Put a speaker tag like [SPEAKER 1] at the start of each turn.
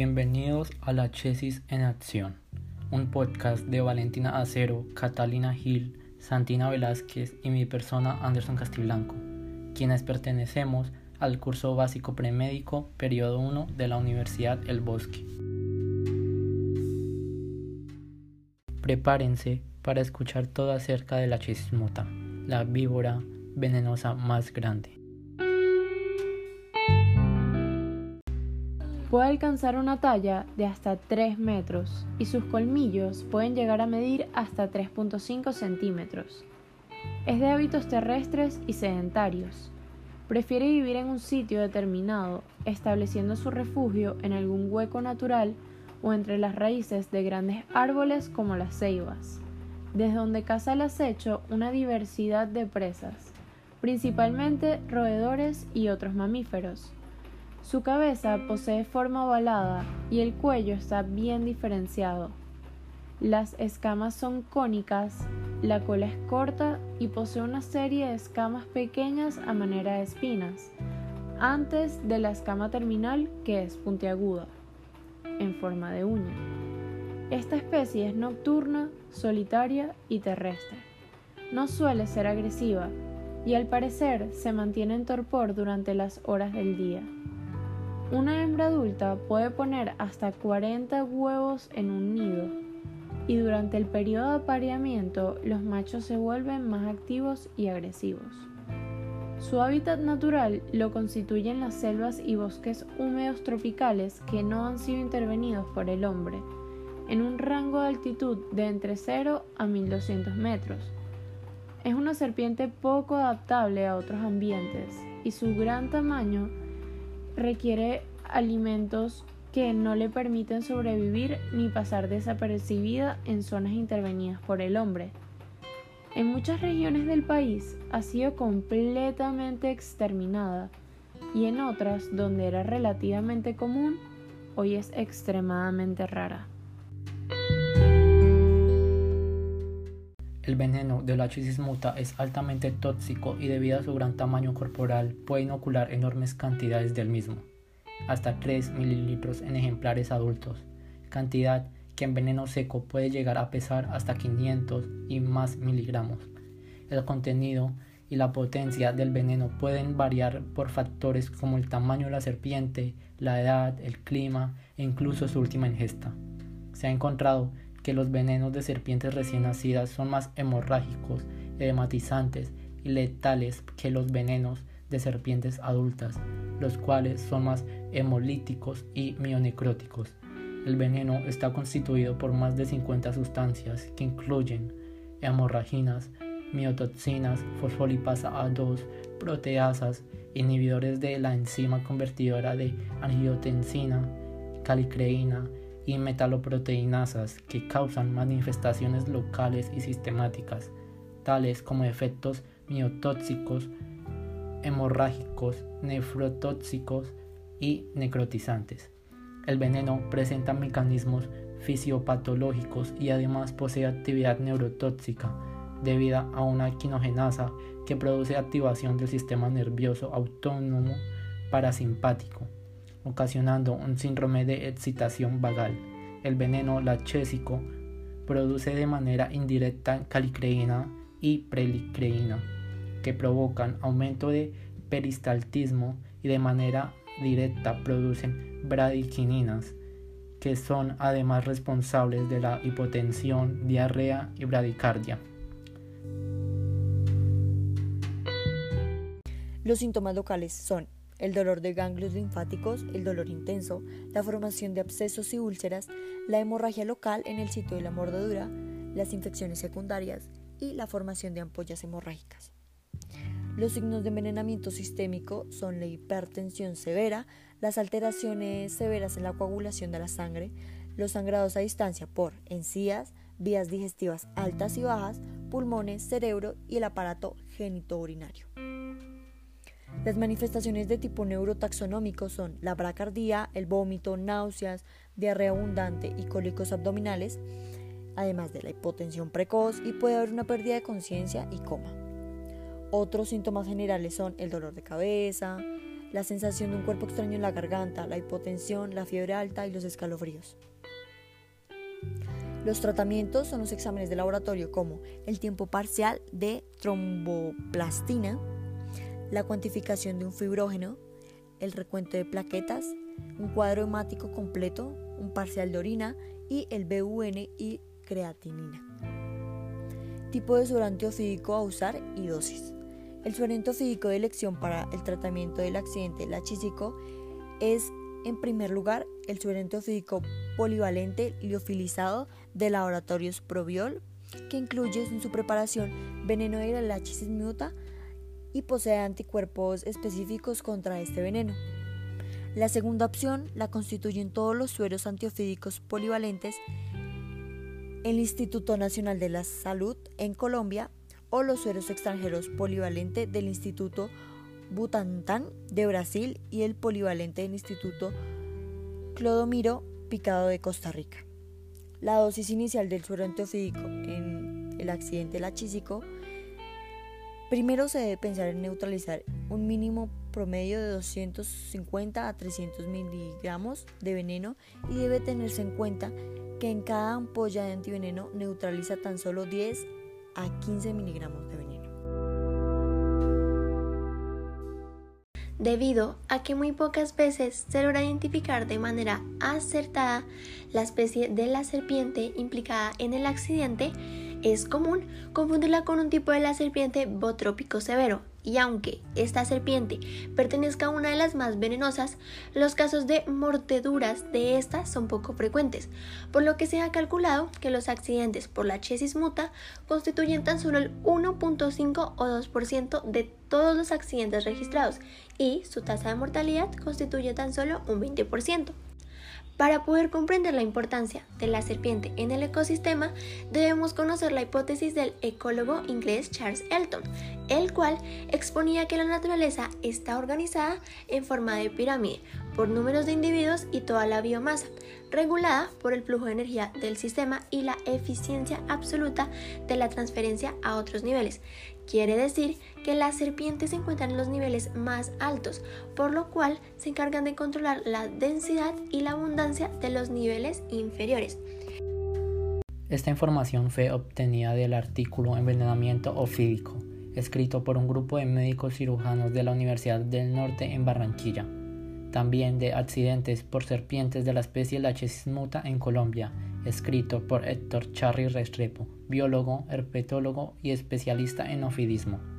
[SPEAKER 1] Bienvenidos a La Chesis en Acción, un podcast de Valentina Acero, Catalina Gil, Santina Velázquez y mi persona Anderson Castiblanco, quienes pertenecemos al curso básico premédico periodo 1 de la Universidad El Bosque. Prepárense para escuchar todo acerca de la chismota, la víbora venenosa más grande.
[SPEAKER 2] Puede alcanzar una talla de hasta 3 metros y sus colmillos pueden llegar a medir hasta 3.5 centímetros. Es de hábitos terrestres y sedentarios. Prefiere vivir en un sitio determinado, estableciendo su refugio en algún hueco natural o entre las raíces de grandes árboles como las ceibas, desde donde caza el acecho una diversidad de presas, principalmente roedores y otros mamíferos. Su cabeza posee forma ovalada y el cuello está bien diferenciado. Las escamas son cónicas, la cola es corta y posee una serie de escamas pequeñas a manera de espinas, antes de la escama terminal que es puntiaguda, en forma de uña. Esta especie es nocturna, solitaria y terrestre. No suele ser agresiva y al parecer se mantiene en torpor durante las horas del día. Una hembra adulta puede poner hasta 40 huevos en un nido y durante el periodo de apareamiento los machos se vuelven más activos y agresivos. Su hábitat natural lo constituyen las selvas y bosques húmedos tropicales que no han sido intervenidos por el hombre, en un rango de altitud de entre 0 a 1200 metros. Es una serpiente poco adaptable a otros ambientes y su gran tamaño requiere alimentos que no le permiten sobrevivir ni pasar desapercibida en zonas intervenidas por el hombre. En muchas regiones del país ha sido completamente exterminada y en otras donde era relativamente común, hoy es extremadamente rara.
[SPEAKER 1] El veneno de la muta es altamente tóxico y debido a su gran tamaño corporal puede inocular enormes cantidades del mismo, hasta 3 mililitros en ejemplares adultos, cantidad que en veneno seco puede llegar a pesar hasta 500 y más miligramos. El contenido y la potencia del veneno pueden variar por factores como el tamaño de la serpiente, la edad, el clima e incluso su última ingesta. Se ha encontrado que los venenos de serpientes recién nacidas son más hemorrágicos, edematizantes y letales que los venenos de serpientes adultas, los cuales son más hemolíticos y mionecróticos. El veneno está constituido por más de 50 sustancias que incluyen hemorraginas, miotoxinas, fosfolipasa A2, proteasas, inhibidores de la enzima convertidora de angiotensina, calicreína, y metaloproteinasas que causan manifestaciones locales y sistemáticas, tales como efectos miotóxicos, hemorrágicos, nefrotóxicos y necrotizantes. El veneno presenta mecanismos fisiopatológicos y además posee actividad neurotóxica debido a una quinogenasa que produce activación del sistema nervioso autónomo parasimpático ocasionando un síndrome de excitación vagal. El veneno lachésico produce de manera indirecta calicreína y prelicreína, que provocan aumento de peristaltismo y de manera directa producen bradiquininas, que son además responsables de la hipotensión, diarrea y bradicardia.
[SPEAKER 3] Los síntomas locales son el dolor de ganglios linfáticos, el dolor intenso, la formación de abscesos y úlceras, la hemorragia local en el sitio de la mordedura, las infecciones secundarias y la formación de ampollas hemorrágicas. Los signos de envenenamiento sistémico son la hipertensión severa, las alteraciones severas en la coagulación de la sangre, los sangrados a distancia por encías, vías digestivas altas y bajas, pulmones, cerebro y el aparato genitourinario. Las manifestaciones de tipo neurotaxonómico son la bracardía, el vómito, náuseas, diarrea abundante y cólicos abdominales, además de la hipotensión precoz y puede haber una pérdida de conciencia y coma. Otros síntomas generales son el dolor de cabeza, la sensación de un cuerpo extraño en la garganta, la hipotensión, la fiebre alta y los escalofríos. Los tratamientos son los exámenes de laboratorio como el tiempo parcial de tromboplastina, la cuantificación de un fibrógeno, el recuento de plaquetas, un cuadro hemático completo, un parcial de orina y el BUN y creatinina. Tipo de suero antiofídico a usar y dosis. El suero antiofídico de elección para el tratamiento del accidente lachísico es, en primer lugar, el suero antiofídico polivalente liofilizado de laboratorios Probiol, que incluye en su preparación veneno de la lachisis muta y posee anticuerpos específicos contra este veneno. La segunda opción la constituyen todos los sueros antiofídicos polivalentes el Instituto Nacional de la Salud en Colombia o los sueros extranjeros polivalente del Instituto Butantan de Brasil y el polivalente del Instituto Clodomiro Picado de Costa Rica. La dosis inicial del suero antiofídico en el accidente lachísico Primero se debe pensar en neutralizar un mínimo promedio de 250 a 300 miligramos de veneno y debe tenerse en cuenta que en cada ampolla de antiveneno neutraliza tan solo 10 a 15 miligramos de veneno.
[SPEAKER 4] Debido a que muy pocas veces se logra identificar de manera acertada la especie de la serpiente implicada en el accidente, es común confundirla con un tipo de la serpiente botrópico severo, y aunque esta serpiente pertenezca a una de las más venenosas, los casos de mordeduras de esta son poco frecuentes, por lo que se ha calculado que los accidentes por la chesis muta constituyen tan solo el 1.5 o 2% de todos los accidentes registrados y su tasa de mortalidad constituye tan solo un 20%. Para poder comprender la importancia de la serpiente en el ecosistema, debemos conocer la hipótesis del ecólogo inglés Charles Elton, el cual exponía que la naturaleza está organizada en forma de pirámide por números de individuos y toda la biomasa, regulada por el flujo de energía del sistema y la eficiencia absoluta de la transferencia a otros niveles. Quiere decir que las serpientes se encuentran en los niveles más altos, por lo cual se encargan de controlar la densidad y la abundancia de los niveles inferiores.
[SPEAKER 1] Esta información fue obtenida del artículo Envenenamiento ofídico, escrito por un grupo de médicos cirujanos de la Universidad del Norte en Barranquilla también de accidentes por serpientes de la especie Lachesis muta en Colombia, escrito por Héctor Charri Restrepo, biólogo, herpetólogo y especialista en ofidismo.